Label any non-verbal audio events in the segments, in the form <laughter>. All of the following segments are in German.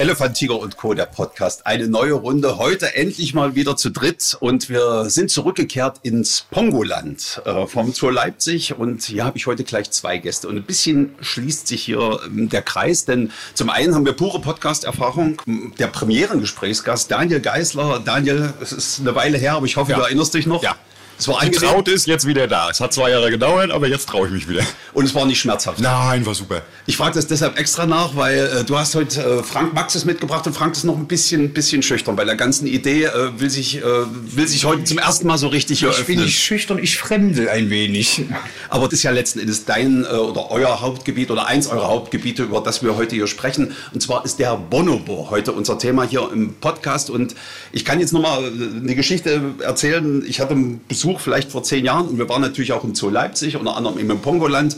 Elefant, Tiger und Co., der Podcast. Eine neue Runde. Heute endlich mal wieder zu dritt und wir sind zurückgekehrt ins Pongoland äh, vom Zoo Leipzig und hier habe ich heute gleich zwei Gäste und ein bisschen schließt sich hier ähm, der Kreis, denn zum einen haben wir pure Podcast-Erfahrung. Der Premierengesprächsgast Daniel Geisler. Daniel, es ist eine Weile her, aber ich hoffe, Ja. du erinnerst dich noch. Ja. Es war angenehm Getraut ist jetzt wieder da. Es hat zwei Jahre gedauert, aber jetzt traue ich mich wieder. und es war nicht schmerzhaft. Nein, war super. Ich frage das deshalb extra nach, weil äh, du hast heute äh, Frank Maxes mitgebracht und Frank ist noch ein bisschen, bisschen schüchtern. Bei der ganzen Idee äh, will, sich, äh, will sich heute zum ersten Mal so richtig Ich bin eröffnen. nicht schüchtern, ich fremdel ein wenig. Aber das ist ja letzten Endes dein äh, oder euer Hauptgebiet oder eins eurer Hauptgebiete, über das wir heute hier sprechen. Und zwar ist der Bonobo heute unser Thema hier im Podcast. Und ich kann jetzt nochmal eine Geschichte erzählen. Ich hatte einen Besuch vielleicht vor zehn Jahren und wir waren natürlich auch im Zoo Leipzig, unter anderem im Pongoland.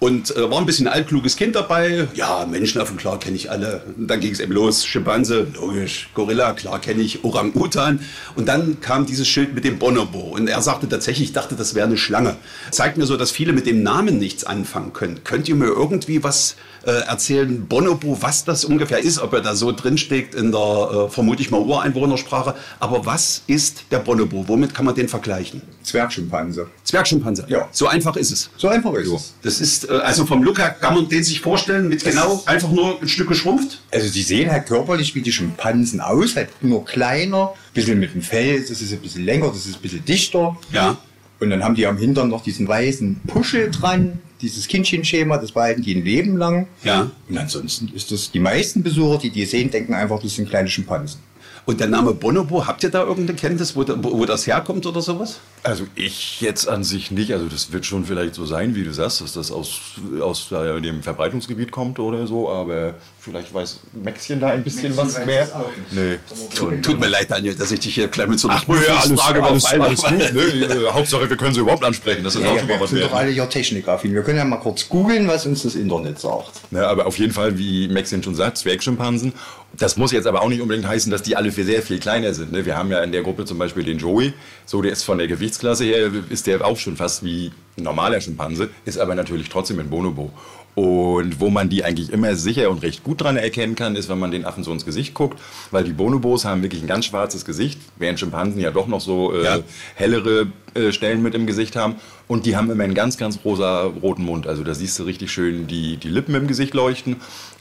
Und äh, war ein bisschen altkluges Kind dabei. Ja, Menschenaffen, klar kenne ich alle. Und dann ging es eben los. Schimpanse, logisch. Gorilla, klar kenne ich. Orang-Utan. Und dann kam dieses Schild mit dem Bonobo. Und er sagte tatsächlich, ich dachte, das wäre eine Schlange. Zeigt mir so, dass viele mit dem Namen nichts anfangen können. Könnt ihr mir irgendwie was äh, erzählen, Bonobo, was das ungefähr ist? Ob er da so drinsteckt in der, äh, vermute ich mal, Ureinwohnersprache. Aber was ist der Bonobo? Womit kann man den vergleichen? Zwergschimpanse. Zwergschimpanse. Ja. So einfach ist es. So einfach ist es. Das ist, äh, also vom Look her kann man den sich vorstellen mit genau einfach nur ein Stück geschrumpft. Also die sehen halt körperlich wie die Schimpansen aus, halt nur kleiner, bisschen mit dem Fell, das ist ein bisschen länger, das ist ein bisschen dichter. Ja. Und dann haben die am Hintern noch diesen weißen Puschel dran, dieses Kindchenschema, das behalten die ein Leben lang. Ja. Und ansonsten ist das, die meisten Besucher, die die sehen, denken einfach, das sind kleine Schimpansen. Und der Name Bonobo, habt ihr da irgendeine Kenntnis, wo, wo das herkommt oder sowas? Also ich jetzt an sich nicht. Also das wird schon vielleicht so sein, wie du sagst, dass das aus, aus äh, dem Verbreitungsgebiet kommt oder so. Aber vielleicht weiß Maxchen da ein bisschen was mehr. Nee. Tut, tut mir leid, Daniel, dass ich dich hier gleich mit so einer Ach, nö, ja, alles, Prüfungsfrage alles, alles habe. gut. Nö, <laughs> äh, Hauptsache, wir können sie überhaupt ansprechen. Das ist auch schon mal wir was sind doch alle ja technikaffin. Wir können ja mal kurz googeln, was uns das Internet sagt. Ja, aber auf jeden Fall, wie Maxine schon sagt, Zwergschimpansen. Das muss jetzt aber auch nicht unbedingt heißen, dass die alle für sehr viel kleiner sind. Ne? Wir haben ja in der Gruppe zum Beispiel den Joey. So, der ist von der Gewichtsklasse her, ist der auch schon fast wie ein normaler Schimpanse, ist aber natürlich trotzdem ein Bonobo. Und wo man die eigentlich immer sicher und recht gut dran erkennen kann, ist, wenn man den Affen so ins Gesicht guckt, weil die Bonobos haben wirklich ein ganz schwarzes Gesicht, während Schimpansen ja doch noch so äh, Ja. hellere äh, Stellen mit im Gesicht haben. Und die haben immer einen ganz, ganz rosa roten Mund. Also da siehst du richtig schön die, die Lippen im Gesicht leuchten.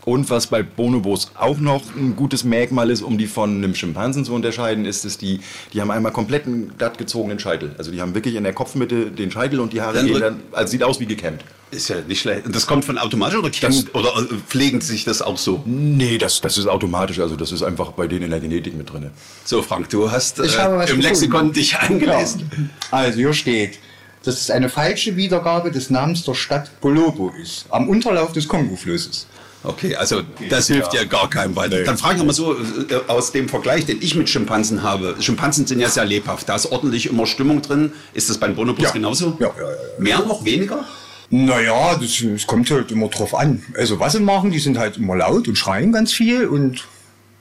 Und was bei Bonobos auch noch ein gutes Merkmal ist, um die von einem Schimpansen zu unterscheiden, ist, dass die, die haben einmal komplett einen glatt gezogenen Scheitel. Also die haben wirklich in der Kopfmitte den Scheitel und die Haare Dann gehen dann, also sieht aus wie gekämmt. Ist ja nicht schlecht. Und Das kommt von automatisch oder, kämmt- oder äh, pflegen sich das auch so? Nee, das, das ist automatisch. Also das ist einfach bei denen in der Genetik mit drin. So, Frank, du hast äh, Ich habe was im gefunden. Lexikon dich eingelesen. Ja. Also hier steht, dass es eine falsche Wiedergabe des Namens der Stadt Bolobo ist, am Unterlauf des Kongo-Flusses. Okay, also das hilft ja, gar keinem weiter. Nee. Dann frage ich mal so, äh, aus dem Vergleich, den ich mit Schimpansen habe. Schimpansen sind ja sehr lebhaft. Da ist ordentlich immer Stimmung drin. Ist das beim Bonobos Ja. genauso? Ja, ja, ja, ja. Mehr noch, weniger? Naja, das, das kommt halt immer drauf an. Also was sie machen, die sind halt immer laut und schreien ganz viel und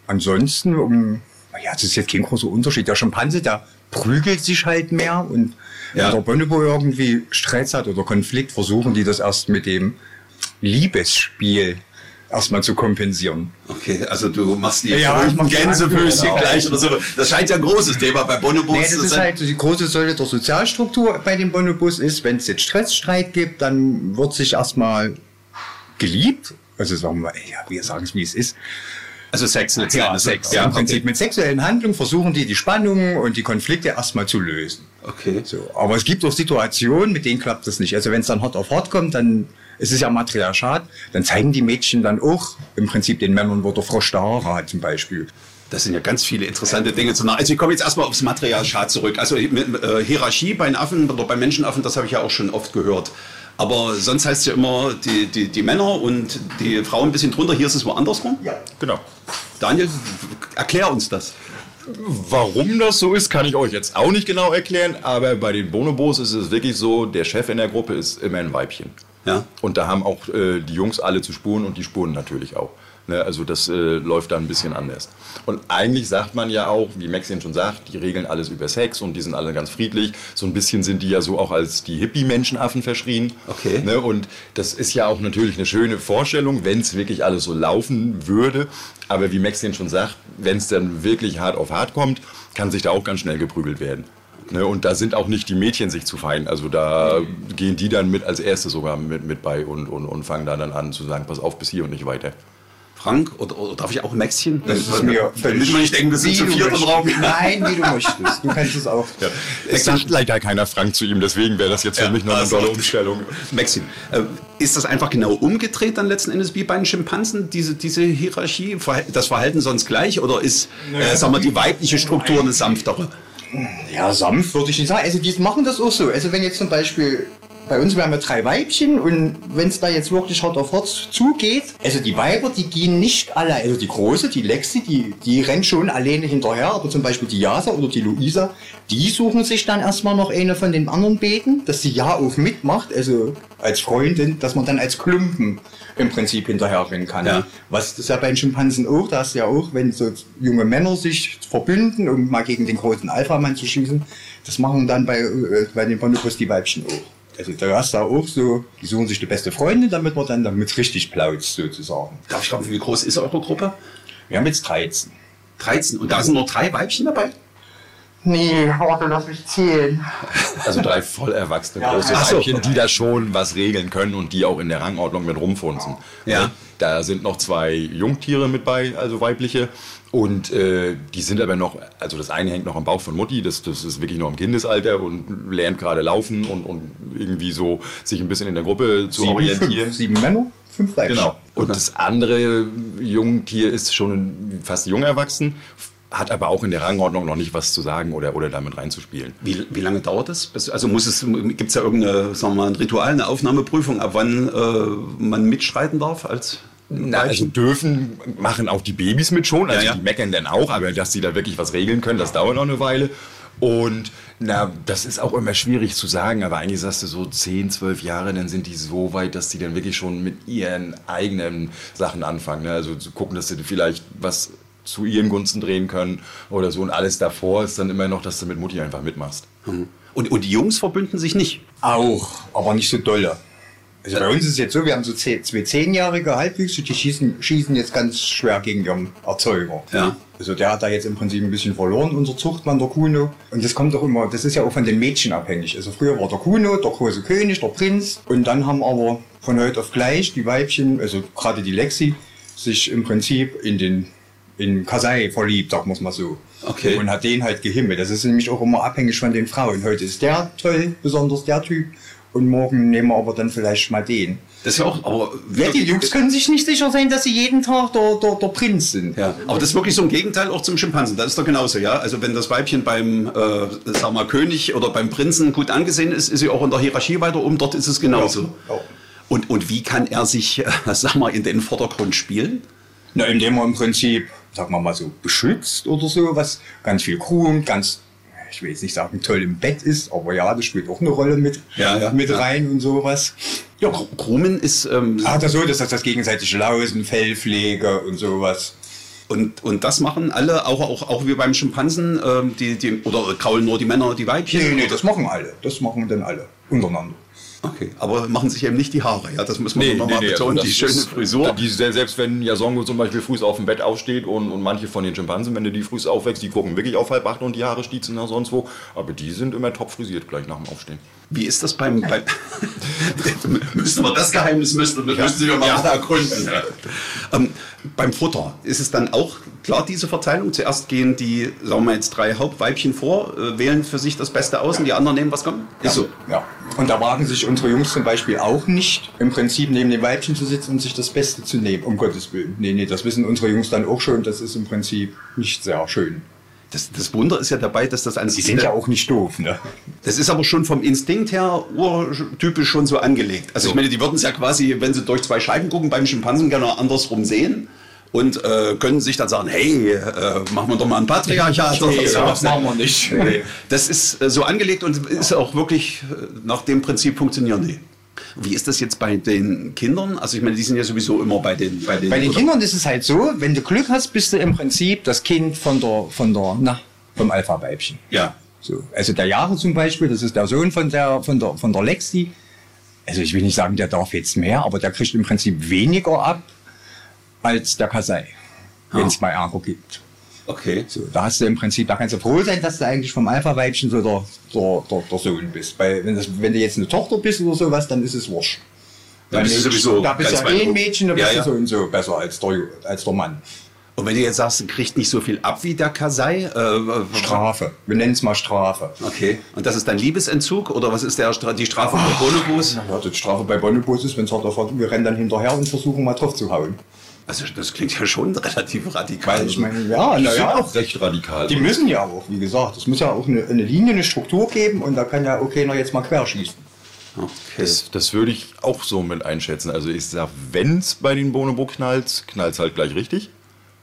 ansonsten, um, naja, das ist jetzt kein großer Unterschied. Der Schimpanse, der prügelt sich halt mehr und Ja. wenn der Bonobo irgendwie Stress hat oder Konflikt, versuchen die das erst mit dem Liebesspiel erstmal zu kompensieren. Okay, also du machst die Ja, mach Gänsefüßchen gleich oder so. Das scheint ja ein großes Thema bei Bonobos Nee, das zu ist sein. halt die große Säule der Sozialstruktur bei den Bonobos ist, wenn es jetzt Stressstreit gibt, dann wird sich erstmal geliebt. Also sagen wir, ja, wir sagen es, wie es ist. also Sex letzten Ja. Sex. Ja, Im Prinzip mit sexuellen Handlungen versuchen die die Spannungen und die Konflikte erstmal zu lösen. Okay. So. Aber es gibt auch Situationen, mit denen klappt das nicht. Also wenn es dann hart auf hart kommt, dann ist es ja Matriarchat, dann zeigen die Mädchen dann auch im Prinzip den Männern, wo der Frosch der Haare hat zum Beispiel. Das sind ja ganz viele interessante Dinge zu machen. Also ich komme jetzt erstmal aufs Materialschad zurück. Also äh, Hierarchie bei den Affen oder bei Menschenaffen, das habe ich ja auch schon oft gehört. Aber sonst heißt es ja immer, die, die, die Männer und die Frauen ein bisschen drunter. Hier ist es woanders rum. Ja. Genau. Daniel, erklär uns das. Warum das so ist, kann ich euch jetzt auch nicht genau erklären, aber bei den Bonobos ist es wirklich so, der Chef in der Gruppe ist immer ein Weibchen. Ja. Und da haben auch äh, die Jungs alle zu spuren und die spuren natürlich auch. Ne, also das äh, läuft da ein bisschen anders. Und eigentlich sagt man ja auch, wie Maxine schon sagt, die regeln alles über Sex und die sind alle ganz friedlich. So ein bisschen sind die ja so auch als die Hippie-Menschenaffen verschrien. Okay. Ne, und das ist ja auch natürlich eine schöne Vorstellung, wenn es wirklich alles so laufen würde. Aber wie Maxine schon sagt, wenn es dann wirklich hart auf hart kommt, kann sich da auch ganz schnell geprügelt werden. Ne, und da sind auch nicht die Mädchen sich zu fein. Also da gehen die dann mit als Erste sogar mit, mit bei und, und, und fangen da dann an zu sagen, pass auf, bis hier und nicht weiter. Frank, oder, oder darf ich auch ein Maxchen? Das ist mir Dann müssen wir nicht denken, wir sind zu viert im. Raum. Nein, wie du möchtest. Du kannst es auch. Es sagt leider keiner Frank zu ihm, deswegen wäre das jetzt für Ja, mich noch eine also- tolle Umstellung. Maxim, äh, ist das einfach genau umgedreht dann letzten Endes wie bei den Schimpansen, diese, diese Hierarchie, das Verhalten sonst gleich oder ist, äh, sagen wir, die weibliche Struktur eine sanftere? Ja, sanft würde ich nicht sagen. Also die machen das auch so. Also wenn jetzt zum Beispiel bei uns, wir haben ja drei Weibchen und wenn es da jetzt wirklich hart auf hart zugeht, also die Weiber, die gehen nicht alle, also die große, die Lexi, die, die rennt schon alleine hinterher, aber zum Beispiel die Jasa oder die Luisa, die suchen sich dann erstmal noch eine von den anderen Beten, dass sie ja auch mitmacht, also als Freundin, dass man dann als Klumpen im Prinzip hinterher rennen kann. Ja. Was das ist ja bei den Schimpansen auch, da hast du ja auch, wenn so junge Männer sich verbünden, um mal gegen den großen Alpha-Mann zu schießen, das machen dann bei, äh, bei den Bonobos die Weibchen auch. Also da hast du auch so, die suchen sich die beste Freundin, damit man dann damit richtig plautzt sozusagen. Darf ich fragen, wie groß ist eure Gruppe? Wir haben jetzt 13. 13. Und da sind nur drei Weibchen dabei? Nee, warte, lass mich zählen. Also drei voll erwachsene Ja. große so. Weibchen, die da schon was regeln können und die auch in der Rangordnung mit rumfunzen. Ja. Ne? Da sind noch zwei Jungtiere mit bei, also weibliche. Und äh, die sind aber noch, also das eine hängt noch am Bauch von Mutti, das, das ist wirklich noch im Kindesalter und lernt gerade laufen und, und irgendwie so sich ein bisschen in der Gruppe zu orientieren. Fünf, sieben Männer, fünf Weibchen. Genau. Und das andere Jungtier ist schon fast jung erwachsen, hat aber auch in der Rangordnung noch nicht was zu sagen oder, oder damit reinzuspielen. Wie, wie lange dauert das? Also muss es, gibt es ja irgendeine, sagen wir mal, ein Ritual, eine Aufnahmeprüfung, ab wann äh, man mitschreiten darf als Na, also dürfen machen auch die Babys mit schon, also Ja, ja. die meckern dann auch, aber dass sie da wirklich was regeln können, das dauert noch eine Weile. Und na, das ist auch immer schwierig zu sagen, aber eigentlich sagst du so 10, 12 Jahre, dann sind die so weit, dass die dann wirklich schon mit ihren eigenen Sachen anfangen. Ne? Also zu gucken, dass sie vielleicht was zu ihren Gunsten drehen können oder so. Und alles davor ist dann immer noch, dass du mit Mutti einfach mitmachst. Und, und die Jungs verbünden sich nicht. Auch, aber nicht so dolle. Also bei uns ist es jetzt so, wir haben so zehn, zwei zehnjährige Halbwüchse, die schießen, schießen jetzt ganz schwer gegen ihren Erzeuger. Ja. Also der hat da jetzt im Prinzip ein bisschen verloren, unser Zuchtmann, der Kuno. Und das kommt doch immer, das ist ja auch von den Mädchen abhängig. Also früher war der Kuno, der große König, der Prinz. Und dann haben aber von heute auf gleich die Weibchen, also gerade die Lexi, sich im Prinzip in den in Kasai verliebt, sagen wir es mal so. Okay. Und hat den halt gehimmelt. Das ist nämlich auch immer abhängig von den Frauen. Heute ist der toll, besonders der Typ. Und morgen nehmen wir aber dann vielleicht mal den. Das ist ja auch, aber Ja, die Jungs können sich nicht sicher sein, dass sie jeden Tag der, der, der Prinz sind. Ja, aber das ist wirklich so ein Gegenteil auch zum Schimpansen. Das ist doch genauso, ja. Also wenn das Weibchen beim, äh, sag mal, König oder beim Prinzen gut angesehen ist, ist sie auch in der Hierarchie weiter oben. Dort ist es genauso. Ja, ja. Und, und wie kann er sich, äh, <laughs> sag mal, in den Vordergrund spielen? Na, indem man im Prinzip, sagen wir mal so, beschützt oder so, was ganz viel groomt, ganz, ich will jetzt nicht sagen, toll im Bett ist, aber ja, das spielt auch eine Rolle mit, Ja, ja, mit ja. rein und sowas. Ja, Groomen ist, ähm, Ah, das so, dass das, das gegenseitige Lausen, Fellpflege und sowas. und, und das machen alle, auch, auch, auch wie beim Schimpansen, ähm, die, die, oder kraulen nur die Männer die Weibchen? Nee, nee, das machen alle. Das machen dann alle untereinander. Okay, aber machen sich eben nicht die Haare, ja, das muss man nochmal betonen, also die schöne ist- Frisur. Die, selbst wenn Yasongo zum Beispiel früh auf dem Bett aufsteht und, und manche von den Schimpansen, wenn du die früh aufwächst, die gucken wirklich auf halb acht und die Haare stiezen nach sonst wo. Aber die sind immer top frisiert gleich nach dem Aufstehen. Wie ist das beim, beim <laughs> müssten wir das Geheimnis müssten, müssten wir mal ergründen. Ähm, beim Futter ist es dann auch klar diese Verteilung. Zuerst gehen die, sagen wir jetzt drei Hauptweibchen vor, äh, wählen für sich das Beste aus und die anderen nehmen was kommt. Ist so. Ja. Und da wagen sich unsere Jungs zum Beispiel auch nicht, im Prinzip neben den Weibchen zu sitzen und sich das Beste zu nehmen. Um Gottes Willen. Nee, nee, das wissen unsere Jungs dann auch schon. Das ist im Prinzip nicht sehr schön. Das, das Wunder ist ja dabei, dass das an Die sind ja auch nicht doof, ne? Das ist aber schon vom Instinkt her urtypisch schon so angelegt. Also ich meine, die würden es ja quasi, wenn sie durch zwei Scheiben gucken, beim Schimpansen gerne andersrum sehen und äh, können sich dann sagen, hey, äh, machen wir doch mal ein Patriarchat. Nee, so. das machen wir nicht. Nee. Das ist äh, so angelegt und ist auch wirklich äh, nach dem Prinzip funktionieren die. Wie ist das jetzt bei den Kindern? Also ich meine, die sind ja sowieso immer bei den bei den, bei den Kindern ist es halt so, wenn du Glück hast, bist du im Prinzip das Kind von der von der na vom Alpha-Weibchen. Ja. So, also der Jahre zum Beispiel, das ist der Sohn von der von der von der Lexi. Also ich will nicht sagen, der darf jetzt mehr, aber der kriegt im Prinzip weniger ab als der Kasai, wenn es mal Ärger gibt. Okay. So, da hast du im Prinzip, da kannst du froh sein, dass du eigentlich vom Alpha-Weibchen so der, der, der, der Sohn bist. Weil wenn, das, wenn du jetzt eine Tochter bist oder sowas, dann ist es wurscht. Da bist du sowieso da bist du ja eh ein Mädchen, da bist ja, ja. du so und so besser als der, als der Mann. Und wenn du jetzt sagst, du kriegst nicht so viel ab wie der Kasai? Äh, Strafe. Wir nennen es mal Strafe. Okay. Und das ist dann Liebesentzug oder was ist der, die Strafe bei Bonobos? Ja, die Strafe bei Bonobos ist, wenn es halt davon, wir rennen dann hinterher und versuchen mal drauf zu hauen. Also das klingt ja schon relativ radikal. Ich meine, ja, Die na sind ja, auch recht radikal. die müssen ja auch, wie gesagt, es muss ja auch eine, eine Linie, eine Struktur geben und da kann ja auch keiner jetzt mal querschießen. okay. Das, das würde ich auch so mit einschätzen. Also ich sag, wenn es bei den Bonobo knallt, knallt es halt gleich richtig.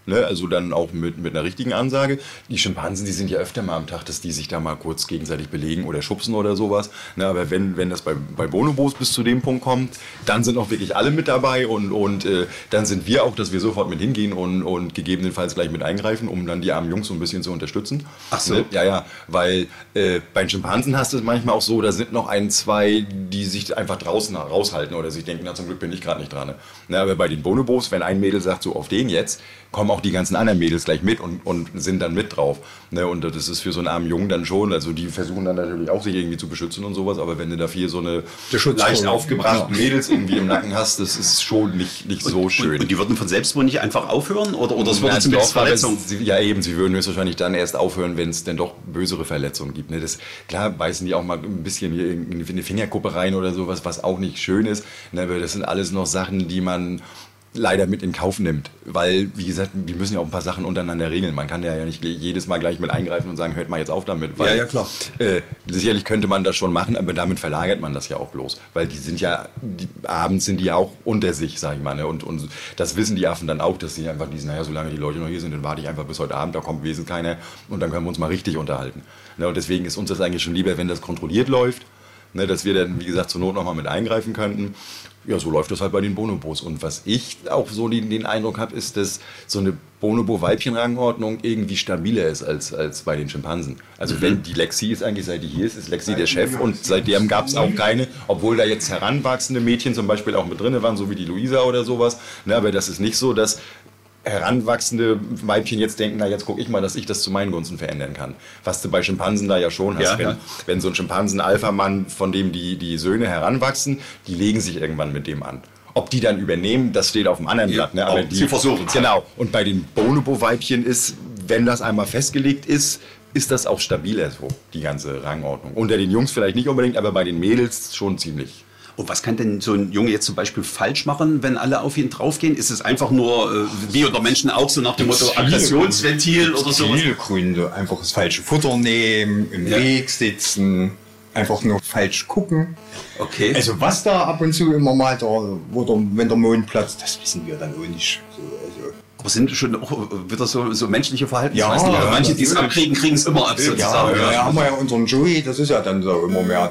Ne, also dann auch mit, mit einer richtigen Ansage. Die Schimpansen, die sind ja öfter mal am Tag, dass die sich da mal kurz gegenseitig belegen oder schubsen oder sowas. Ne, aber wenn, wenn das bei, bei Bonobos bis zu dem Punkt kommt, dann sind auch wirklich alle mit dabei und, und äh, dann sind wir auch, dass wir sofort mit hingehen und, und gegebenenfalls gleich mit eingreifen, um dann die armen Jungs so ein bisschen zu unterstützen. Ach so. Ne? Ja, ja, weil äh, bei den Schimpansen hast du es manchmal auch so, da sind noch ein, zwei, die sich einfach draußen raushalten oder sich denken, na zum Glück bin ich gerade nicht dran. Ne? Aber bei den Bonobos, wenn ein Mädel sagt, so auf den jetzt, kommen auch die ganzen anderen Mädels gleich mit und, und sind dann mit drauf. Ne? Und das ist für so einen armen Jungen dann schon, also die versuchen dann natürlich auch sich irgendwie zu beschützen und sowas, aber wenn du da vier so eine leicht aufgebrachten Mädels irgendwie im Nacken hast, das ist schon nicht, nicht so schön. Und, und die würden von selbst wohl nicht einfach aufhören? Oder, oder es würde zumindest Verletzungen? Sie, ja, eben, sie würden höchstwahrscheinlich dann erst aufhören, wenn es denn doch bösere Verletzungen gibt. Ne? Das, klar beißen die auch mal ein bisschen hier in eine Fingerkuppe rein oder sowas, was auch nicht schön ist. Ne? Aber das sind alles noch Sachen, die man leider mit in Kauf nimmt. Weil, wie gesagt, wir müssen ja auch ein paar Sachen untereinander regeln. Man kann ja nicht jedes Mal gleich mit eingreifen und sagen, hört mal jetzt auf damit. Weil, Ja, ja, klar. Äh, sicherlich könnte man das schon machen, aber damit verlagert man das ja auch bloß. Weil die sind ja, die, abends sind die ja auch unter sich, sag ich mal. Ne? Und, und das wissen die Affen dann auch, dass sie einfach diesen, naja, solange die Leute noch hier sind, dann warte ich einfach bis heute Abend, da kommt wesentlich keiner und dann können wir uns mal richtig unterhalten. Ne? Und deswegen ist uns das eigentlich schon lieber, wenn das kontrolliert läuft, ne? dass wir dann, wie gesagt, zur Not nochmal mit eingreifen könnten. Ja, so läuft das halt bei den Bonobos. Und was ich auch so den, den Eindruck habe, ist, dass so eine Bonobo-Weibchen-Rangordnung irgendwie stabiler ist als, als bei den Schimpansen. Also wenn die Lexi ist eigentlich, seit die hier ist, ist Lexi der Chef und seitdem gab es auch keine, obwohl da jetzt heranwachsende Mädchen zum Beispiel auch mit drin waren, so wie die Luisa oder sowas. Ne, aber das ist nicht so, dass heranwachsende Weibchen jetzt denken, na jetzt gucke ich mal, dass ich das zu meinen Gunsten verändern kann. Was du bei Schimpansen da ja schon hast. Ja, wenn, ja. wenn so ein Schimpansen-Alpha-Mann, von dem die, die Söhne heranwachsen, die legen sich irgendwann mit dem an. Ob die dann übernehmen, das steht auf dem anderen Ja, Blatt. Ne? aber die, sie versuchen's. Genau. Und bei den Bonobo-Weibchen ist, wenn das einmal festgelegt ist, ist das auch stabiler so, die ganze Rangordnung. Unter den Jungs vielleicht nicht unbedingt, aber bei den Mädels schon ziemlich. Und was kann denn so ein Junge jetzt zum Beispiel falsch machen, wenn alle auf ihn draufgehen? Ist es einfach nur, äh, wie unter Menschen auch, so nach dem Motto Aggressionsventil oder sowas? Viele Gründe. Einfach das falsche Futter nehmen, im Ja. Weg sitzen, einfach nur falsch gucken. Okay. Also was da ab und zu immer mal da, wo der, wenn der Mond platzt, das wissen wir dann auch nicht. So, also, Aber sind schon auch wieder so, so menschliche Verhaltensweisen? Ja, ja, manche, die es abkriegen, kriegen es immer ab, ja, sozusagen. ja, haben wir ja unseren Joey, das ist ja dann so immer mehr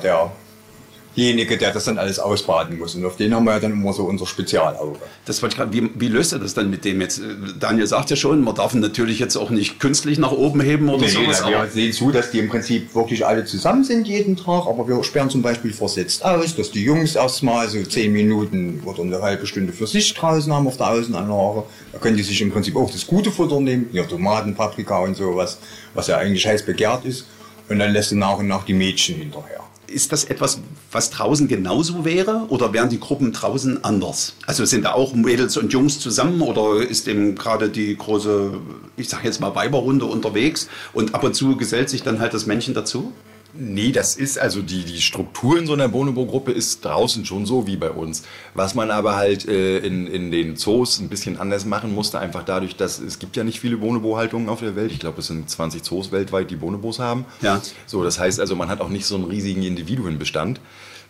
derjenige, der das dann alles ausbaden muss. Und auf den haben wir ja dann immer so unser Spezialauge. Das wollte ich gerade, wie, wie löst er das dann mit dem jetzt? Daniel sagt ja schon, man darf ihn natürlich jetzt auch nicht künstlich nach oben heben oder Nee, sowas. nee, wir sehen zu, dass die im Prinzip wirklich alle zusammen sind jeden Tag, aber wir sperren zum Beispiel versetzt aus, dass die Jungs erstmal so zehn Minuten oder eine halbe Stunde für sich draußen haben auf der Außenanlage. Da können die sich im Prinzip auch das gute Futter nehmen, ja, Tomaten, Paprika und sowas, was ja eigentlich heiß begehrt ist. Und dann lässt du nach und nach die Mädchen hinterher. Ist das etwas, was draußen genauso wäre oder wären die Gruppen draußen anders? Also sind da auch Mädels und Jungs zusammen oder ist eben gerade die große, ich sage jetzt mal Weiberrunde unterwegs und ab und zu gesellt sich dann halt das Männchen dazu? Nee, das ist also die, die Struktur in so einer Bonobo-Gruppe ist draußen schon so wie bei uns. Was man aber halt äh, in, in den Zoos ein bisschen anders machen musste, einfach dadurch, dass es gibt ja nicht viele Bonobo-Haltungen auf der Welt. Ich glaube, es sind 20 Zoos weltweit, die Bonobos haben. Ja. So, das heißt also, man hat auch nicht so einen riesigen Individuenbestand.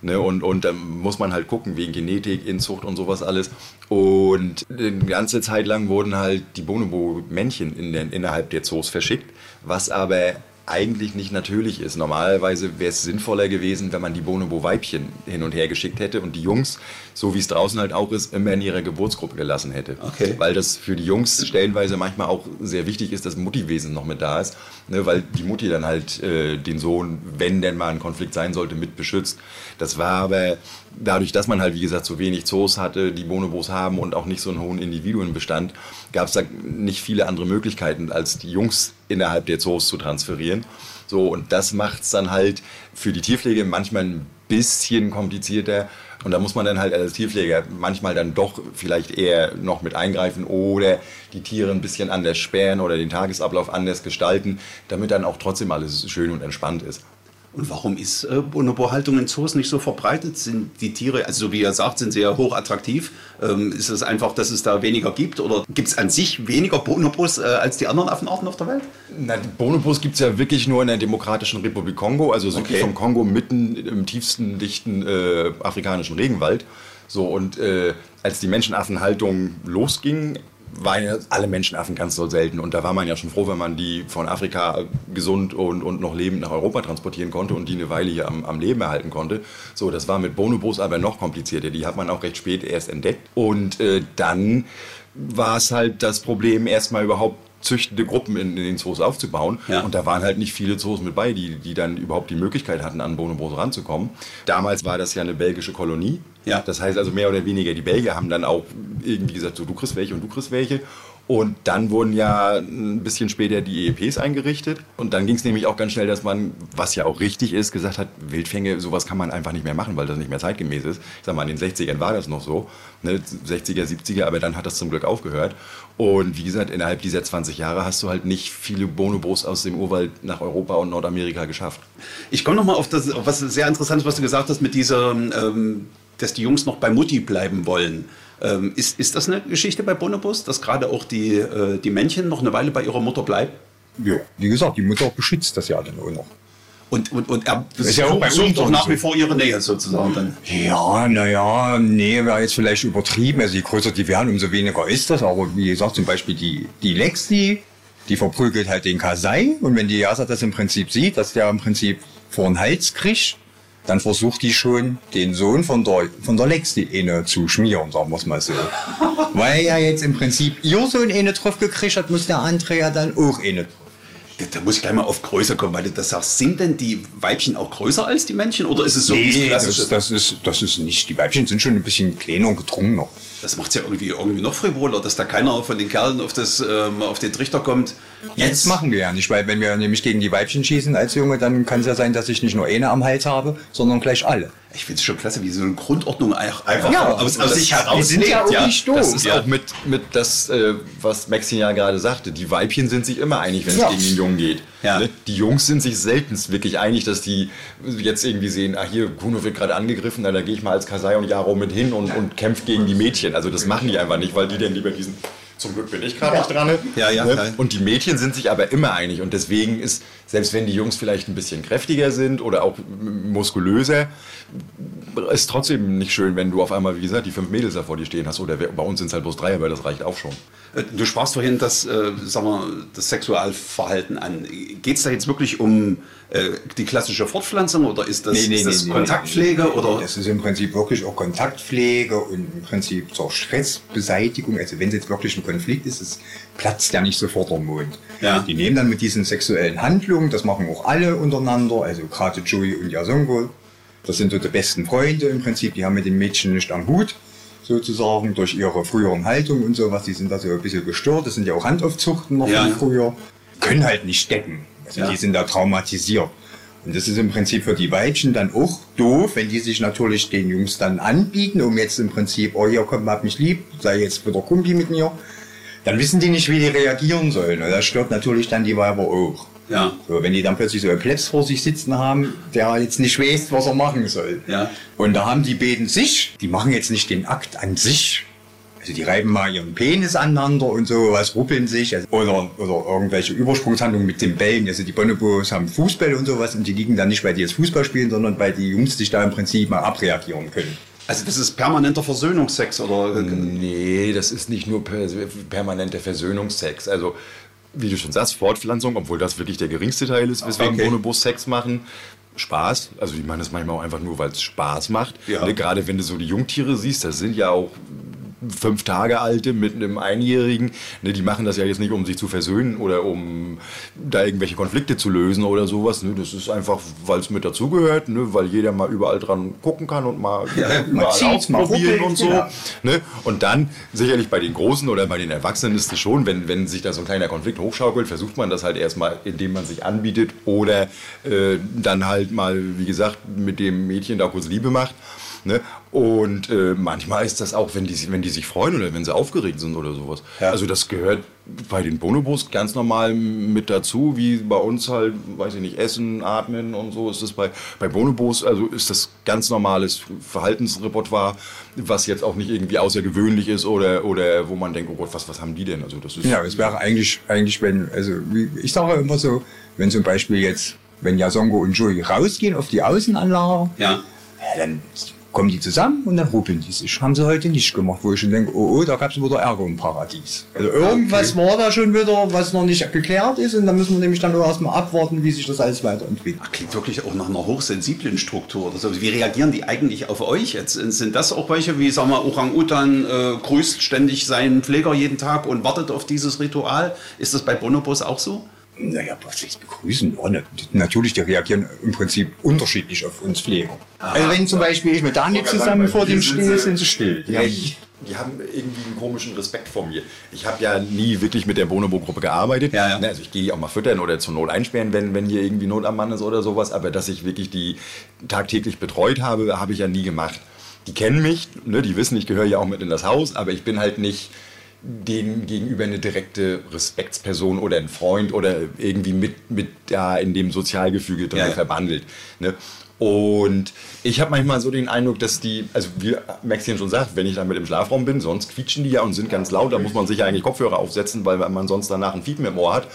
Ne, und, und dann muss man halt gucken, wegen Genetik, Inzucht und sowas alles. Und eine ganze Zeit lang wurden halt die Bonobo-Männchen in innerhalb der Zoos verschickt, was aber eigentlich nicht natürlich ist. Normalerweise wäre es sinnvoller gewesen, wenn man die Bonobo-Weibchen hin und her geschickt hätte und die Jungs, so wie es draußen halt auch ist, immer in ihrer Geburtsgruppe gelassen hätte. Okay. Weil das für die Jungs stellenweise manchmal auch sehr wichtig ist, dass Muttiwesen noch mit da ist, ne, weil die Mutti dann halt äh, den Sohn, wenn denn mal ein Konflikt sein sollte, mit beschützt. Das war aber dadurch, dass man halt, wie gesagt, so wenig Zoos hatte, die Bonobos haben und auch nicht so einen hohen Individuenbestand, gab es da nicht viele andere Möglichkeiten, als die Jungs innerhalb der Zoos zu transferieren. So, und das macht es dann halt für die Tierpflege manchmal ein bisschen komplizierter. Und da muss man dann halt als Tierpfleger manchmal dann doch vielleicht eher noch mit eingreifen oder die Tiere ein bisschen anders sperren oder den Tagesablauf anders gestalten, damit dann auch trotzdem alles schön und entspannt ist. Und warum ist äh, Bonobo-Haltung in Zoos nicht so verbreitet? Sind die Tiere, also so wie ihr sagt, sind sehr hochattraktiv? Ähm, ist es einfach, dass es da weniger gibt? Oder gibt es an sich weniger Bonobos äh, als die anderen Affenarten auf der Welt? Na, die Bonobos gibt es ja wirklich nur in der Demokratischen Republik Kongo, also südlich Okay. vom Kongo, mitten im tiefsten, dichten äh, afrikanischen Regenwald. So, und äh, als die Menschenaffenhaltung losging, waren alle Menschenaffen ganz so selten. Und da war man ja schon froh, wenn man die von Afrika gesund und, und noch lebend nach Europa transportieren konnte und die eine Weile hier am, am Leben erhalten konnte. So, das war mit Bonobos aber noch komplizierter. Die hat man auch recht spät erst entdeckt. Und äh, dann war es halt das Problem, erstmal überhaupt züchtende Gruppen in, in den Zoos aufzubauen. Ja. Und da waren halt nicht viele Zoos mit bei, die, die dann überhaupt die Möglichkeit hatten, an Bonobos ranzukommen. Damals war das ja eine belgische Kolonie. Ja. Das heißt also mehr oder weniger, die Belgier haben dann auch irgendwie gesagt, so du kriegst welche und du kriegst welche. Und dann wurden ja ein bisschen später die EEPs eingerichtet. Und dann ging es nämlich auch ganz schnell, dass man, was ja auch richtig ist, gesagt hat, Wildfänge, sowas kann man einfach nicht mehr machen, weil das nicht mehr zeitgemäß ist. Ich sag mal, in den 60ern war das noch so, ne? 60er, 70er, aber dann hat das zum Glück aufgehört. Und wie gesagt, innerhalb dieser 20 Jahre hast du halt nicht viele Bonobos aus dem Urwald nach Europa und Nordamerika geschafft. Ich komme nochmal auf das, auf was sehr Interessantes, was du gesagt hast, mit dieser, ähm, dass die Jungs noch bei Mutti bleiben wollen. Ähm, ist, ist das eine Geschichte bei Bonobos, dass gerade auch die, äh, die Männchen noch eine Weile bei ihrer Mutter bleiben? Ja, wie gesagt, die Mutter beschützt das ja dann auch noch. Und, und, und er ist ja auch bei uns doch nach wie vor ihre Nähe sozusagen dann. Ja, naja, nee, wäre jetzt vielleicht übertrieben. Also je größer die werden, umso weniger ist das. Aber wie gesagt, zum Beispiel die, die Lexi, die verprügelt halt den Kasai. Und wenn die Jasa das im Prinzip sieht, dass der im Prinzip vor den Hals kriegt, dann versucht die schon, den Sohn von der, von der Lexi eine zu schmieren, sagen wir es mal so. <laughs> Weil ja jetzt im Prinzip ihr Sohn eine drauf gekriegt hat, muss der andere ja dann auch eine Da, da muss ich gleich mal auf Größe kommen, weil du das sagst. Sind denn die Weibchen auch größer als die Männchen? Oder ist es so Nee, das das, ist, das ist nicht. Die Weibchen sind schon ein bisschen kleiner und gedrungener. Das macht es ja irgendwie, irgendwie noch frivoler, dass da keiner von den Kerlen auf, das, ähm, auf den Trichter kommt. Jetzt machen wir ja nicht, weil wenn wir nämlich gegen die Weibchen schießen als Junge, dann kann es ja sein, dass ich nicht nur eine am Hals habe, sondern gleich alle. Ich finde es schon klasse, wie so eine Grundordnung einfach Ja, aus, aus das- sich heraus sind ja auch nicht doof. Das ist Ja. auch mit, mit das, äh, was Maxine ja gerade sagte. Die Weibchen sind sich immer einig, wenn es Ja. gegen den Jungen geht. Ja. Ne? Die Jungs sind sich seltenst wirklich einig, dass die jetzt irgendwie sehen, ah hier, Kuno wird gerade angegriffen, na, da gehe ich mal als Kasai und Jaro mit hin und, und kämpft gegen die Mädchen. Also das machen die einfach nicht, weil die dann lieber diesen zum Glück bin ich gerade nicht dran. Ja, ja, Ne? ja. Und die Mädchen sind sich aber immer einig. Und deswegen ist, selbst wenn die Jungs vielleicht ein bisschen kräftiger sind oder auch muskulöser, ist trotzdem nicht schön, wenn du auf einmal, wie gesagt, die fünf Mädels da vor dir stehen hast. Oder bei uns sind es halt bloß drei, aber das reicht auch schon. Äh, Du sprachst vorhin das, äh, sagen wir, das Sexualverhalten an. Geht es da jetzt wirklich um äh, die klassische Fortpflanzung oder ist das, ist das Kontaktpflege? oder? Es ist im Prinzip wirklich auch Kontaktpflege und im Prinzip zur Stressbeseitigung. Also wenn es jetzt wirklich ein Konflikt ist, es platzt ja nicht sofort der Mond. Ja. Die nehmen dann mit diesen sexuellen Handlungen, das machen auch alle untereinander, also gerade Joey und Yasongo, das sind so die besten Freunde im Prinzip, die haben mit den Mädchen nicht am Hut sozusagen durch ihre früheren Haltung und sowas, die sind da so ein bisschen gestört, das sind ja auch Handaufzuchten noch Ja. von früher, können halt nicht stecken. Also Ja. die sind da traumatisiert. Und das ist im Prinzip für die Weibchen dann auch doof, wenn die sich natürlich den Jungs dann anbieten, um jetzt im Prinzip, oh hier komm, hab mich lieb, sei jetzt wieder Kumpi mit mir. Dann wissen die nicht, wie die reagieren sollen. Und das stört natürlich dann die Weiber auch. Ja. So, wenn die dann plötzlich so einen Plebs vor sich sitzen haben, der jetzt nicht weiß, was er machen soll. Ja. Und da haben die beiden sich, die machen jetzt nicht den Akt an sich. Also die reiben mal ihren Penis aneinander und so, was ruppeln sich. Also, oder, oder irgendwelche Übersprungshandlungen mit den Bällen. Also die Bonobos haben Fußbälle und sowas und die liegen dann nicht, weil die jetzt Fußball spielen, sondern weil die Jungs sich da im Prinzip mal abreagieren können. Also das ist permanenter Versöhnungsex oder? Nee, das ist nicht nur per permanenter Versöhnungsex. Also wie du schon sagst, Fortpflanzung, obwohl das wirklich der geringste Teil ist, weswegen Okay. Bonobos Sex machen. Spaß, also die machen das manchmal auch einfach nur, weil es Spaß macht. Ja. Ne, Gerade wenn du so die Jungtiere siehst, das sind ja auch fünf Tage alte mit einem Einjährigen. Ne, die machen das ja jetzt nicht, um sich zu versöhnen oder um da irgendwelche Konflikte zu lösen oder sowas. Ne, das ist einfach, weil es mit dazugehört, ne, weil jeder mal überall dran gucken kann und mal überall zieht's, mal ausprobieren und so. genau. Ne? Und dann sicherlich bei den Großen oder bei den Erwachsenen ist es schon, wenn, wenn sich da so ein kleiner Konflikt hochschaukelt, versucht man das halt erstmal, indem man sich anbietet oder äh, dann halt mal, wie gesagt, mit dem Mädchen da kurz Liebe macht. Ne? Und äh, manchmal ist das auch, wenn die, sich- wenn die sich freuen oder wenn sie aufgeregt sind oder sowas. Ja. Also das gehört bei den Bonobos ganz normal mit dazu, wie bei uns halt, weiß ich nicht, Essen, Atmen und so ist das bei, bei Bonobos, also ist das ganz normales Verhaltensrepertoire, was jetzt auch nicht irgendwie außergewöhnlich ist oder, oder wo man denkt, oh Gott, was, was haben die denn? Also das ist Ja, es wäre eigentlich, eigentlich, wenn, also wie- ich sage immer so, wenn zum Beispiel jetzt, wenn Jasongo und Joey rausgehen auf die Außenanlage, Ja. ja, dann kommen die zusammen und dann ruppeln die sich. Haben sie heute nicht gemacht, wo ich schon denke, oh, oh da gab es wieder Ärger im Paradies. Also irgendwas war da schon wieder, was noch nicht geklärt ist und da müssen wir nämlich dann nur erstmal abwarten, wie sich das alles weiterentwickelt. Klingt wirklich auch nach einer hochsensiblen Struktur. Heißt, wie reagieren die eigentlich auf euch jetzt? Sind das auch welche, wie sagen wir, Orang-Utan äh, grüßt ständig seinen Pfleger jeden Tag und wartet auf dieses Ritual? Ist das bei Bonobos auch so? Naja, was ich begrüßen. Ja, ne, natürlich, die reagieren im Prinzip unterschiedlich auf uns Pfleger. Also wenn zum Beispiel ich mit Daniel zusammen vor dem stehe, sind sie still. Die haben, die haben irgendwie einen komischen Respekt vor mir. Ich habe ja nie wirklich mit der Bonobo-Gruppe gearbeitet. Ja, ja. Ne, Also ich gehe auch mal füttern oder zur Not einsperren, wenn, wenn hier irgendwie Not am Mann ist oder sowas. Aber dass ich wirklich die tagtäglich betreut habe, habe ich ja nie gemacht. Die kennen mich, ne, die wissen, ich gehöre ja auch mit in das Haus, aber ich bin halt nicht denen gegenüber eine direkte Respektsperson oder ein Freund oder irgendwie mit, mit da in dem Sozialgefüge drin Ja, ja. verbandelt. Ne? Und ich habe manchmal so den Eindruck, dass die, also wie Maxien schon sagt, wenn ich dann mit im Schlafraum bin, sonst quietschen die ja und sind ganz laut, da muss man sich ja eigentlich Kopfhörer aufsetzen, weil man sonst danach ein Fiepen im Ohr hat.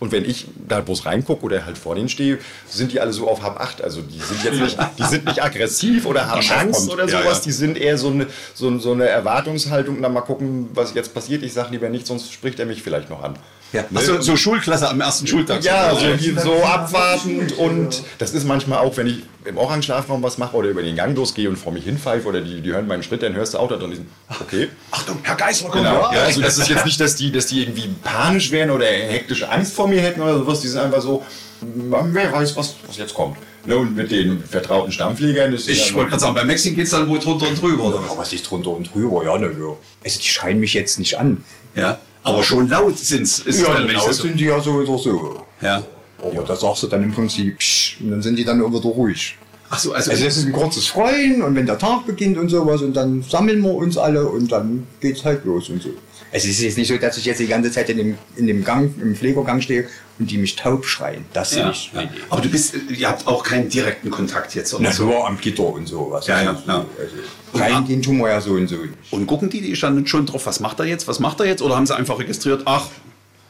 Und wenn ich da bloß reingucke oder halt vor denen stehe, sind die alle so auf Hab 8. Also die sind jetzt nicht, die sind nicht aggressiv oder haben Angst kommt. oder Ja, sowas. ja. Die sind eher so eine, so, so eine Erwartungshaltung, na mal gucken, was jetzt passiert. Ich sage lieber nicht, sonst spricht er mich vielleicht noch an. Ja. Ach so, so Schulklasse am ersten Schultag. Ja, so. so, die, so <laughs> abwartend und das ist manchmal auch, wenn ich im Orangenschlafraum was mache oder über den Gang losgehe und vor mich hinpfeife oder die, die hören meinen Schritt, dann hörst du auch da drin okay. Achtung, Herr Geisler, kommt. Genau. Ja, Ja, also das ist jetzt nicht, dass die, dass die irgendwie panisch wären oder hektische Angst vor mir hätten oder sowas. Die sind einfach so, wer weiß, was, was jetzt kommt. Ne, und mit den vertrauten Stammfliegern ist Ich wollte gerade sagen, bei Mexiko geht es dann wohl drunter und drüber. Oder? Aber was ist drunter und drüber? Ja, ne, ja. Also die scheinen mich jetzt nicht an. Ja. Aber schon laut sind's. Ist Ja, dann, so- sind die ja so oder so. ja. Aber da sagst du dann im Prinzip, psch, und dann sind die dann auch wieder ruhig. Ach so, also, Also das ist ein kurzes Freuen und wenn der Tag beginnt und sowas und dann sammeln wir uns alle und dann geht's halt los und so. Es ist jetzt nicht so, dass ich jetzt die ganze Zeit in dem, in dem Gang, im Pflegergang stehe und die mich taub schreien. Das ja, nicht. ja. Aber du bist, ihr habt auch keinen direkten Kontakt jetzt. Oder Na, so. so am Gitter und sowas. Ja, ja, Also, ja. Also, reingehen tun wir ja so und so. Und gucken die, die standen schon drauf, was macht er jetzt, was macht er jetzt? Oder haben sie einfach registriert, ach,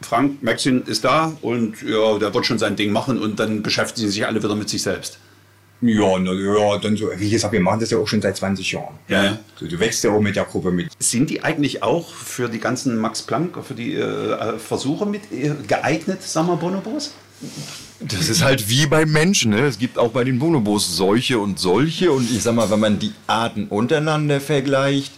Frank Maxin ist da und ja, der wird schon sein Ding machen und dann beschäftigen sie sich alle wieder mit sich selbst. Ja, na, ja, dann so, wie gesagt, wir machen das ja auch schon seit 20 Jahren. Ja, ja. So, du wächst ja auch mit der Gruppe mit. Sind die eigentlich auch für die ganzen Max Planck, für die äh, Versuche mit äh, geeignet, sagen wir Bonobos? Das ist halt wie beim Menschen. Ne? Es gibt auch bei den Bonobos solche und solche. Und ich sag mal, wenn man die Arten untereinander vergleicht,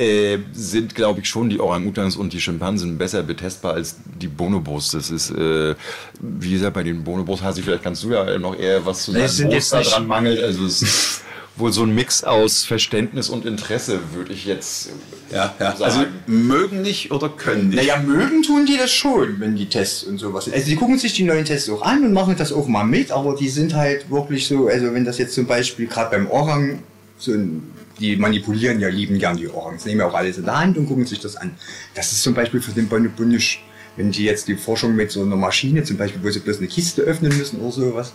äh, sind, glaube ich, schon die Orang-Utans und die Schimpansen besser betestbar als die Bonobos. Das ist, äh, wie gesagt, bei den Bonobos, Hasi, vielleicht kannst du ja noch eher was zu sagen, es wo jetzt da nicht- dran mangelt. Also es ist <laughs> wohl so ein Mix aus Verständnis und Interesse, würde ich jetzt äh, Ja, ja. sagen. Also mögen nicht oder können nicht. Naja, mögen tun die das schon, wenn die Tests und sowas sind. Also die gucken sich die neuen Tests auch an und machen das auch mal mit, aber die sind halt wirklich so, also wenn das jetzt zum Beispiel gerade beim Orang, so ein, die manipulieren ja lieben gern die Orangs, nehmen ja auch alles in der Hand und gucken sich das an. Das ist zum Beispiel für den Bonobo nicht. Wenn die jetzt die Forschung mit so einer Maschine, zum Beispiel, wo sie bloß eine Kiste öffnen müssen oder sowas,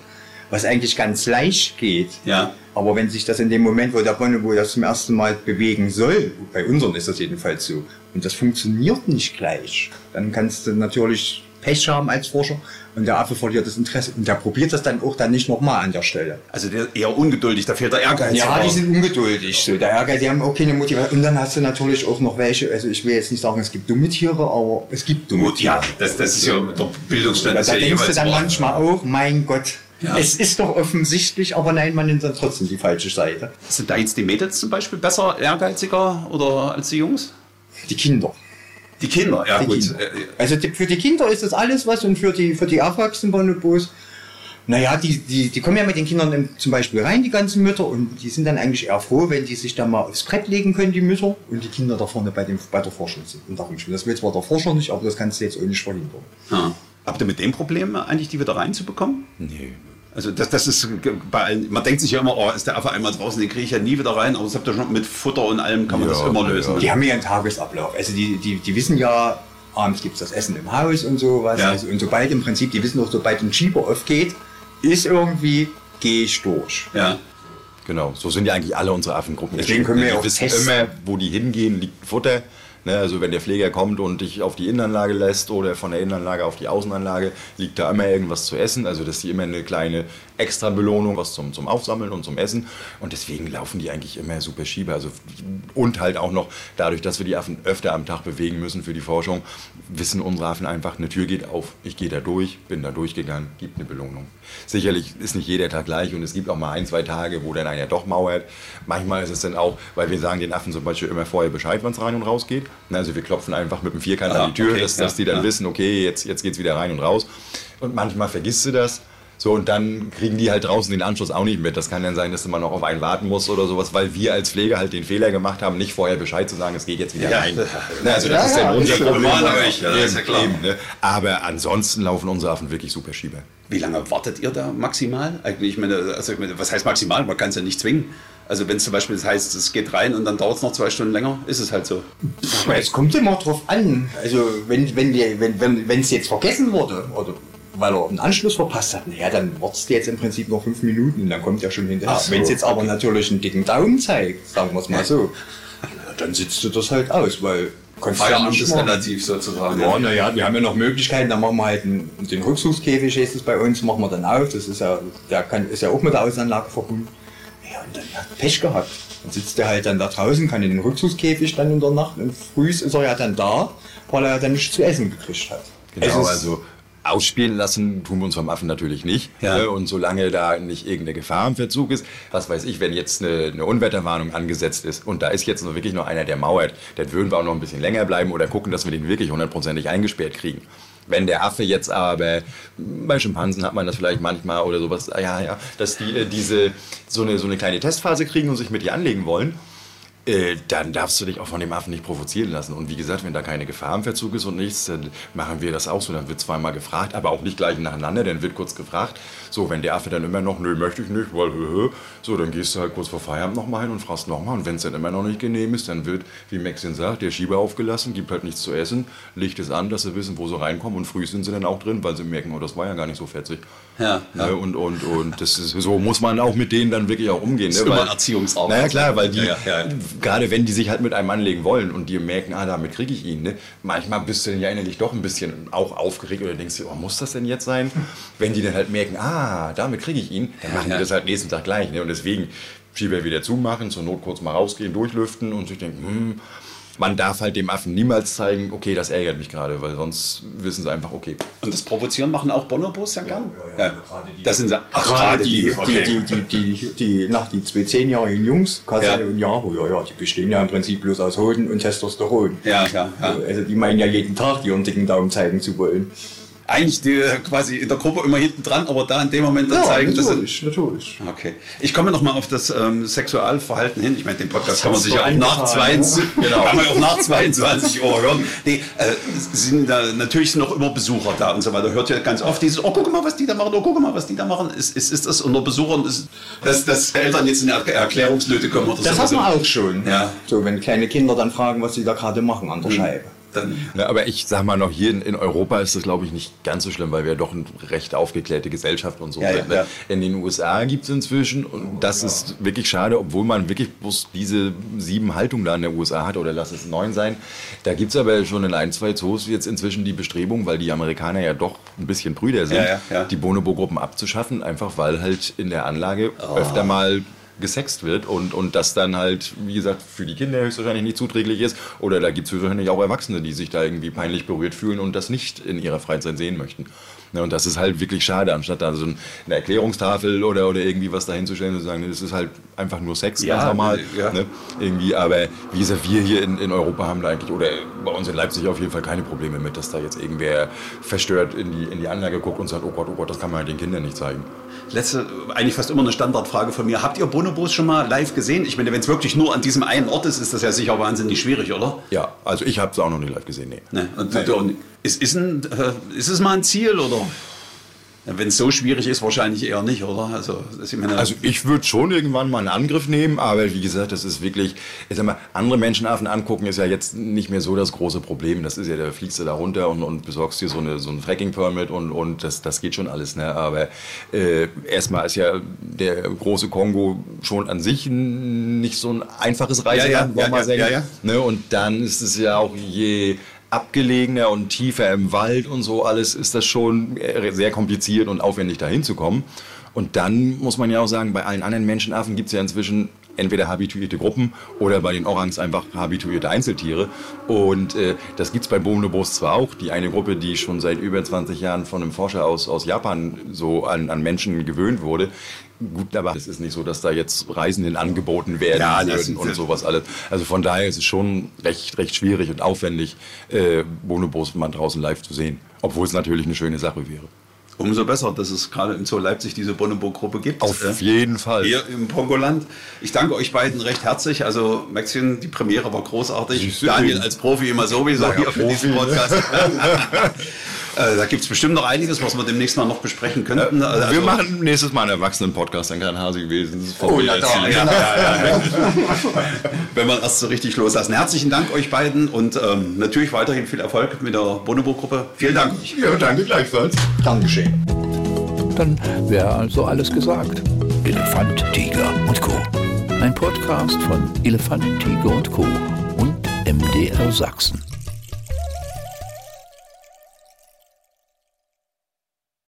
was eigentlich ganz leicht geht. Ja. Aber wenn sich das in dem Moment, wo der Bonobo das zum ersten Mal bewegen soll, bei unseren ist das jedenfalls so, und das funktioniert nicht gleich, dann kannst du natürlich Pech haben als Forscher und der Affe verliert das Interesse und der probiert das dann auch dann nicht nochmal an der Stelle. Also der eher ungeduldig, da fehlt der Ehrgeiz. Ja, die sind ungeduldig. So, der Ehrgeiz, die haben auch keine Motivation. Und dann hast du natürlich auch noch welche, also ich will jetzt nicht sagen, es gibt dumme Tiere, aber es gibt dumme Gut, ja, Tiere. das, das ist ja der Bildungsstand. Da, ja denkst du dann wahr. manchmal auch, mein Gott, Ja. es ist doch offensichtlich, aber nein, man nimmt dann trotzdem die falsche Seite. Sind da jetzt die Mädels zum Beispiel besser, ehrgeiziger oder als die Jungs? Die Kinder. Die Kinder, ja Die gut. Kinder. Äh, Also die, für die Kinder ist das alles was und für die, für die erwachsenen naja, die, die, die kommen ja mit den Kindern im- zum Beispiel rein, die ganzen Mütter, und die sind dann eigentlich eher froh, wenn die sich dann mal aufs Brett legen können, die Mütter, und die Kinder da vorne bei, dem, bei der Forschung sind. Und darum spielen. Das will zwar der Forscher nicht, aber das kannst du jetzt auch nicht verhindern. ja. Habt ihr mit dem Problem eigentlich, die wieder reinzubekommen? Nee. Also das, das ist bei allen, man denkt sich ja immer, oh, ist der Affe einmal draußen, den kriege ich ja nie wieder rein, aber das habt ihr schon mit Futter und allem kann man Ja, das immer ja, lösen. Die haben ja einen Tagesablauf. Also die, die, die wissen ja, abends gibt es das Essen im Haus und sowas. Ja. Also, und sobald im Prinzip, die wissen auch, sobald ein Schieber aufgeht, ist irgendwie, gehe ich durch. Ja. Genau, so sind ja eigentlich alle unsere Affengruppen. Deswegen können wir die auch wissen testen. immer, wo die hingehen, liegt Futter. Ne, also wenn der Pfleger kommt und dich auf die Innenanlage lässt oder von der Innenanlage auf die Außenanlage, liegt da immer irgendwas zu essen. Also dass die immer eine kleine extra Belohnung, was zum, zum Aufsammeln und zum Essen. Und deswegen laufen die eigentlich immer super Schieber. Also, und halt auch noch dadurch, dass wir die Affen öfter am Tag bewegen müssen für die Forschung, wissen unsere Affen einfach, eine Tür geht auf, ich gehe da durch, bin da durchgegangen, gibt eine Belohnung. Sicherlich ist nicht jeder Tag gleich und es gibt auch mal ein, zwei Tage, wo dann einer doch mauert. Manchmal ist es dann auch, weil wir sagen den Affen zum Beispiel immer vorher Bescheid, wann es rein und raus geht. Also wir klopfen einfach mit dem Vierkant Ah, an die Tür, okay, dass, ja, dass die dann ja. wissen, okay, jetzt, jetzt geht es wieder rein und raus. Und manchmal vergisst du das. So, und dann kriegen die halt draußen den Anschluss auch nicht mit. Das kann dann sein, dass mal noch auf einen warten musst oder sowas, weil wir als Pfleger halt den Fehler gemacht haben, nicht vorher Bescheid zu sagen, es geht jetzt wieder Ja. rein. <laughs> Na, also das Ja, ist ja, dann unser Problem. euch, ja, ist ja klar. Eben, ne? Aber ansonsten laufen unsere Affen wirklich super Schieber. Wie lange wartet ihr da maximal? Eigentlich, ich meine, also, ich meine, was heißt maximal? Man kann es ja nicht zwingen. Also wenn es zum Beispiel das heißt, es geht rein und dann dauert es noch zwei Stunden länger, ist es halt so. Es kommt immer drauf an. Also wenn die, wenn wenn wenn es jetzt vergessen wurde oder weil er einen Anschluss verpasst hat, naja, dann wartest du jetzt im Prinzip noch fünf Minuten und dann kommt er schon hinterher. So, wenn es jetzt aber natürlich einen dicken Daumen zeigt, sagen wir es mal so, ja, dann sitzt du das halt aus, weil nicht machen. relativ sozusagen. Ja, naja, wir haben ja noch Möglichkeiten, dann machen wir halt einen, den Rückzugskäfig, heißt es bei uns, machen wir dann auf. Das ist ja, der kann, ist ja auch mit der Außenanlage verbunden. Ja, und dann hat er Pech gehabt. Dann sitzt er halt dann da draußen, kann in den Rückzugskäfig dann in der Nacht und früh ist er ja dann da, weil er ja dann nichts zu essen gekriegt hat. Genau, ist- also ausspielen lassen tun wir uns vom Affen natürlich nicht. Ja. Ne? Und solange da nicht irgendeine Gefahr im Verzug ist, was weiß ich, wenn jetzt eine, eine Unwetterwarnung angesetzt ist und da ist jetzt nur wirklich nur einer, der mauert, dann würden wir auch noch ein bisschen länger bleiben oder gucken, dass wir den wirklich hundertprozentig eingesperrt kriegen. Wenn der Affe jetzt aber, bei Schimpansen hat man das vielleicht manchmal oder sowas, ja, ja, dass die äh, diese, so eine, so eine kleine Testphase kriegen und sich mit dir anlegen wollen, äh, dann darfst du dich auch von dem Affen nicht provozieren lassen. Und wie gesagt, wenn da keine Gefahr im Verzug ist und nichts, dann machen wir das auch so. Dann wird zweimal gefragt, aber auch nicht gleich nacheinander. Dann wird kurz gefragt. So, wenn der Affe dann immer noch, nö, möchte ich nicht, weil, hö, hö. so, dann gehst du halt kurz vor Feierabend nochmal hin und fragst nochmal. Und wenn es dann immer noch nicht genehm ist, dann wird, wie Maxine sagt, der Schieber aufgelassen, gibt halt nichts zu essen, Licht es an, dass sie wissen, wo sie reinkommen. Und früh sind sie dann auch drin, weil sie merken, oh, das war ja gar nicht so fetzig. Ja, ja. Ne? Und, und, und das ist, so muss man auch mit denen dann wirklich auch umgehen. Das ist ne? immer Weil- Erziehungsarbeit. Naja, klar, weil die, Ja, ja, ja. gerade wenn die sich halt mit einem anlegen wollen und die merken, ah, damit kriege ich ihn, ne? manchmal bist du dann ja innerlich doch ein bisschen auch aufgeregt oder denkst dir, oh, muss das denn jetzt sein? Wenn die dann halt merken, ah, damit kriege ich ihn, dann machen ja. die das halt nächsten Tag gleich. Ne? Und deswegen Schieber wieder zumachen, zur Not kurz mal rausgehen, durchlüften und sich denken, hm, man darf halt dem Affen niemals zeigen, okay, das ärgert mich gerade, weil sonst wissen sie einfach, okay. Und das Provozieren machen auch Bonobos ja gern? ja, Ja, Das sind sie. Ach, Gerade die, okay. die, die, die, die, die, nach die zwei zehnjährigen Jungs, Kasale Ja. und Jaro, ja, ja, die bestehen ja im Prinzip bloß aus Hoden und Testosteron. Ja, ja, ja. Also die meinen ja jeden Tag ihren dicken Daumen zeigen zu wollen. Eigentlich die, quasi in der Gruppe immer hinten dran, aber da in dem Moment dann zeigen, dass sie natürlich. Okay. Ich komme noch mal auf das ähm, Sexualverhalten hin. Ich meine, den Podcast Das kann man sich ja auch nach, eingetragen, 22, <laughs> genau. kann man auch nach 22 Uhr hören. Nee, äh, sind da, natürlich sind noch immer Besucher da und so weiter. Hört ja ganz oft dieses, oh, guck mal, was die da machen, oh, guck mal, was die da machen. Ist, ist, ist das unter Besuchern, ist, dass, dass Eltern jetzt in Er- Erklärungsnöte kommen oder Das sowas? hat man auch schon. Ja. So, wenn kleine Kinder dann fragen, was sie da gerade machen an der Scheibe. Dann. Ja, aber ich sag mal noch, hier in, in Europa ist das, glaube ich, nicht ganz so schlimm, weil wir doch eine recht aufgeklärte Gesellschaft und so Ja, sind. ja, ne? In den USA gibt es inzwischen, und das ist wirklich schade, obwohl man wirklich bloß diese sieben Haltungen da in der USA hat, oder lass es neun sein. Da gibt es aber schon in ein, zwei Zoos jetzt inzwischen die Bestrebung, weil die Amerikaner ja doch ein bisschen Brüder sind, Ja, ja, ja. die Bonobo-Gruppen abzuschaffen, einfach weil halt in der Anlage Oh. öfter mal gesext wird und, und das dann halt, wie gesagt, für die Kinder höchstwahrscheinlich nicht zuträglich ist. Oder da gibt es höchstwahrscheinlich auch Erwachsene, die sich da irgendwie peinlich berührt fühlen und das nicht in ihrer Freizeit sehen möchten. Ne, und das ist halt wirklich schade, anstatt da so ein- eine Erklärungstafel oder, oder irgendwie was dahinzustellen und zu sagen, das ist halt einfach nur Sex, Ja, ganz normal. ja. Ne? Irgendwie, aber wie gesagt, wir hier in, in Europa haben da eigentlich, oder bei uns in Leipzig auf jeden Fall keine Probleme mit, dass da jetzt irgendwer verstört in die, in die Anlage guckt und sagt, oh Gott, oh Gott, das kann man halt den Kindern nicht zeigen. Letzte, eigentlich fast immer eine Standardfrage von mir. Habt ihr Bonobos schon mal live gesehen? Ich meine, wenn es wirklich nur an diesem einen Ort ist, ist das ja sicher wahnsinnig schwierig, oder? Ja, also ich habe es auch noch nie live gesehen, nee. Ne? Und, und ist, ist, ein, äh, ist es mal ein Ziel, oder? Wenn es so schwierig ist, wahrscheinlich eher nicht, oder? Also, ich Also ich würde schon irgendwann mal einen Angriff nehmen, aber wie gesagt, das ist wirklich, ich sag mal, andere Menschenaffen angucken ist ja jetzt nicht mehr so das große Problem. Das ist ja, da fliegst du da runter und, und besorgst dir so, eine, so ein Fracking-Permit und, und das, das geht schon alles. Ne? Aber äh, erstmal ist ja der große Kongo schon an sich nicht so ein einfaches Reiseland, Ja, ja, wollen wir ja, ja, sagen. ja, ja. Ne? Und dann ist es ja auch je abgelegener und tiefer im Wald und so alles ist das schon äh, sehr kompliziert und aufwendig dahin zu kommen. Und dann muss man ja auch sagen, bei allen anderen Menschenaffen gibt es ja inzwischen entweder habituierte Gruppen oder bei den Orangs einfach habituierte Einzeltiere. Und äh, das gibt es bei Bonobos zwar auch, die eine Gruppe, die schon seit über 20 Jahren von einem Forscher aus, aus Japan so an, an Menschen gewöhnt wurde. Gut, aber es ist nicht so, dass da jetzt Reisenden angeboten werden Ja, würden und sowas alles. Also von daher ist es schon recht, recht schwierig und aufwendig, äh, Bonobos mal draußen live zu sehen. Obwohl es natürlich eine schöne Sache wäre. Umso besser, dass es gerade in Zoo Leipzig diese Bonobo-Gruppe gibt. Auf Äh, jeden Fall. Hier im Pongoland. Ich danke euch beiden recht herzlich. Also Maxchen, die Premiere war großartig. Daniel als Profi immer sowieso Ja, hier für diesen ne? Podcast. <laughs> <laughs> äh, da gibt es bestimmt noch einiges, was wir demnächst mal noch besprechen könnten. Also, Wir machen nächstes Mal einen Erwachsenen-Podcast, dann kann Hasi gewesen. Das Oh, mir ja, ja, ja, ja. <laughs> Wenn wir erst so richtig loslassen. Herzlichen Dank euch beiden und ähm, natürlich weiterhin viel Erfolg mit der Bonobo-Gruppe. Vielen Dank. Ja, danke gleichfalls. Geschehen. Dann wäre also alles gesagt. Elefant, Tiger und Co. Ein Podcast von Elefant, Tiger und Co. und MDR Sachsen.